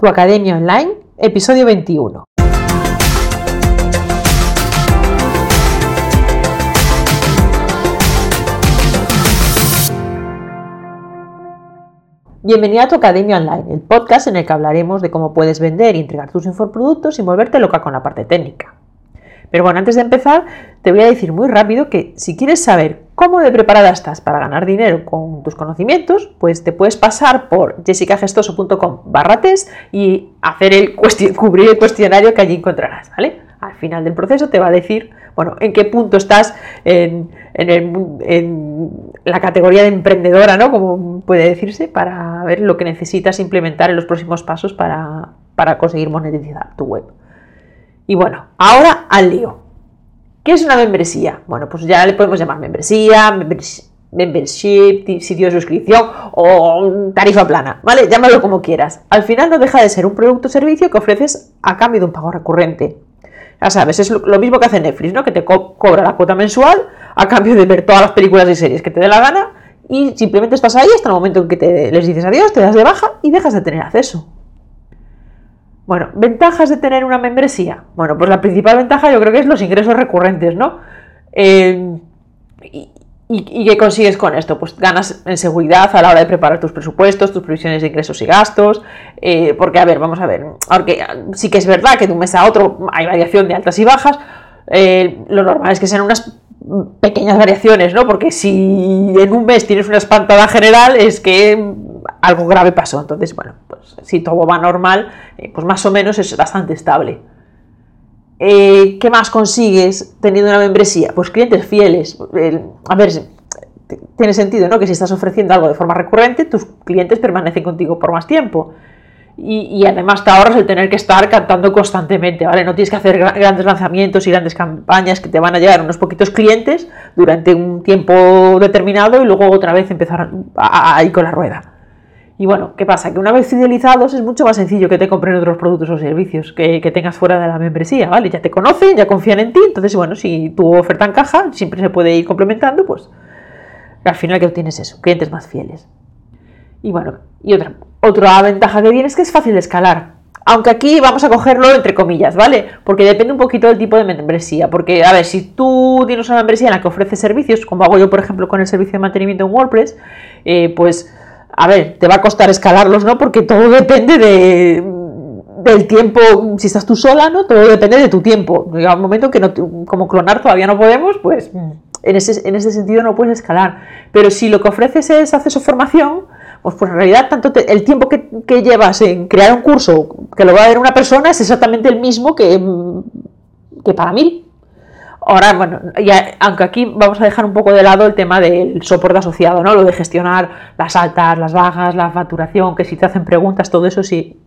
Tu Academia Online, episodio 21. Bienvenida a tu Academia Online, el podcast en el que hablaremos de cómo puedes vender y entregar tus infoproductos sin volverte loca con la parte técnica. Pero bueno, antes de empezar, te voy a decir muy rápido que si quieres saber cómo de preparada estás para ganar dinero con tus conocimientos, pues te puedes pasar por jessicagestoso.com barra y hacer el cubrir el cuestionario que allí encontrarás, ¿vale? Al final del proceso te va a decir, bueno, en qué punto estás en, la categoría de emprendedora, ¿no? Como puede decirse, para ver lo que necesitas implementar en los próximos pasos para conseguir monetizar tu web. Y bueno, ahora al lío. ¿Qué es una membresía? Bueno, pues ya le podemos llamar membresía, membership, sitio de suscripción o tarifa plana, ¿vale? Llámalo como quieras. Al final no deja de ser un producto o servicio que ofreces a cambio de un pago recurrente. Ya sabes, es lo mismo que hace Netflix, ¿no? Que te cobra la cuota mensual a cambio de ver todas las películas y series que te dé la gana y simplemente estás ahí hasta el momento en que te, les dices adiós, te das de baja y dejas de tener acceso. Bueno, ventajas de tener una membresía. Bueno, pues la principal ventaja yo creo que es los ingresos recurrentes, ¿no? Eh, y, qué consigues con esto? Pues ganas en seguridad a la hora de preparar tus presupuestos, tus previsiones de ingresos y gastos. Eh, porque, a ver, vamos a ver. Aunque sí que es verdad que de un mes a otro hay variación de altas y bajas, eh, lo normal es que sean unas pequeñas variaciones, ¿no? Porque si en un mes tienes una espantada general, es que algo grave pasó. Entonces, bueno, pues si todo va normal, eh, pues más o menos es bastante estable. Eh, ¿Qué más consigues teniendo una membresía? Pues clientes fieles. a ver, tiene sentido, ¿no? Que si estás ofreciendo algo de forma recurrente, tus clientes permanecen contigo por más tiempo. Y, además te ahorras el tener que estar cantando constantemente, ¿vale? No tienes que hacer grandes lanzamientos y grandes campañas que te van a llegar unos poquitos clientes durante un tiempo determinado y luego otra vez empezar a, ir con la rueda. Y bueno, ¿qué pasa? Que una vez fidelizados es mucho más sencillo que te compren otros productos o servicios que, tengas fuera de la membresía, ¿vale? Ya te conocen, ya confían en ti, entonces bueno, si tu oferta encaja, siempre se puede ir complementando, pues al final que obtienes eso, clientes más fieles. Y bueno, y otra, otra ventaja que tiene es que es fácil de escalar. Aunque aquí vamos a cogerlo entre comillas, ¿vale? Porque depende un poquito del tipo de membresía. Porque, a ver, si tú tienes una membresía en la que ofreces servicios, como hago yo, por ejemplo, con el servicio de mantenimiento en WordPress, eh, pues a ver, te va a costar escalarlos, ¿no? Porque todo depende de, del tiempo, si estás tú sola, ¿no? Todo depende de tu tiempo. Llega un momento que no, como clonar todavía no podemos, pues en ese, en ese sentido no puedes escalar. Pero si lo que ofreces es acceso a formación, pues, pues en realidad tanto el tiempo que, que, llevas en crear un curso que lo va a ver una persona es exactamente el mismo que, que para mí. Ahora, bueno, ya, aunque aquí vamos a dejar un poco de lado el tema del soporte asociado, ¿no? Lo de gestionar las altas, las bajas, la facturación, que si te hacen preguntas, todo eso sí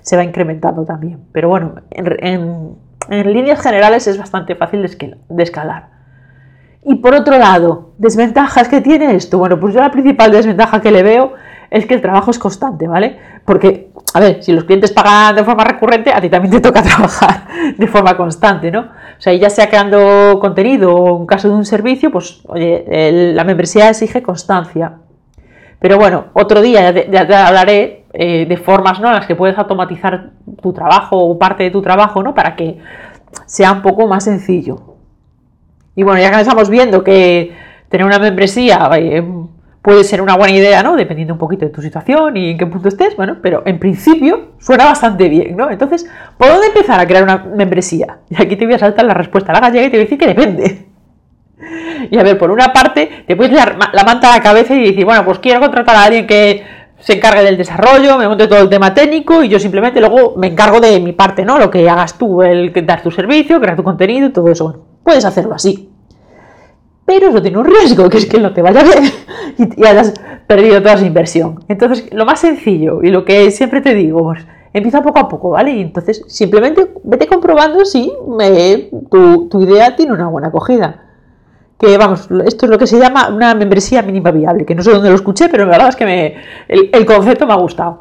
se va incrementando también. Pero bueno, en, líneas generales es bastante fácil de escalar. Y por otro lado, desventajas que tiene esto. Bueno, pues yo la principal desventaja que le veo es que el trabajo es constante, ¿vale? Porque, a ver, si los clientes pagan de forma recurrente, a ti también te toca trabajar de forma constante, ¿no? O sea, ya sea creando contenido o en caso de un servicio, pues, oye, la membresía exige constancia. Pero bueno, otro día ya te, hablaré eh, de formas ¿no? en las que puedes automatizar tu trabajo o parte de tu trabajo, ¿no? Para que sea un poco más sencillo. Y bueno, ya que estamos viendo que tener una membresía eh, puede ser una buena idea, ¿no? Dependiendo un poquito de tu situación y en qué punto estés, bueno, pero en principio suena bastante bien, ¿no? Entonces, ¿por dónde empezar a crear una membresía? Y aquí te voy a saltar la respuesta a la gallega y te voy a decir que depende. Y a ver, por una parte, te puedes dar la manta a la cabeza y decir, bueno, pues quiero contratar a alguien que se encargue del desarrollo, me monte todo el tema técnico y yo simplemente luego me encargo de mi parte, ¿no? Lo que hagas tú, el dar tu servicio, crear tu contenido y todo eso. Puedes hacerlo así pero eso tiene un riesgo, que es que no te vaya bien y, hayas perdido toda esa inversión. Entonces, lo más sencillo y lo que siempre te digo, pues, empieza poco a poco, ¿vale? Y entonces simplemente vete comprobando si tu, idea tiene una buena acogida. Que vamos, esto es lo que se llama una membresía mínima viable, que no sé dónde lo escuché, pero la verdad es que me, el, concepto me ha gustado.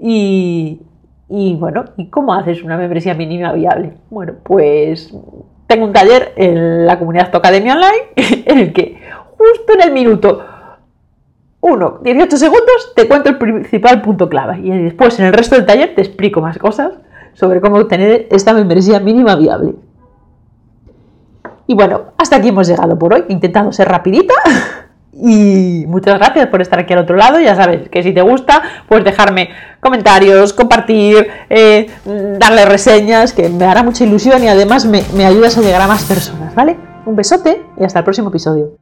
Y, y bueno, ¿y cómo haces una membresía mínima viable? Bueno, pues tengo un taller en la comunidad Academia Online en el que justo en el minuto uno, 18 segundos, te cuento el principal punto clave y después en el resto del taller te explico más cosas sobre cómo obtener esta membresía mínima viable. Y bueno, hasta aquí hemos llegado por hoy. He intentado ser rapidita. Y muchas gracias por estar aquí al otro lado. Ya sabes que si te gusta, puedes dejarme comentarios, compartir, eh, darle reseñas, que me hará mucha ilusión y además me, me ayudas a llegar a más personas, ¿vale? Un besote y hasta el próximo episodio.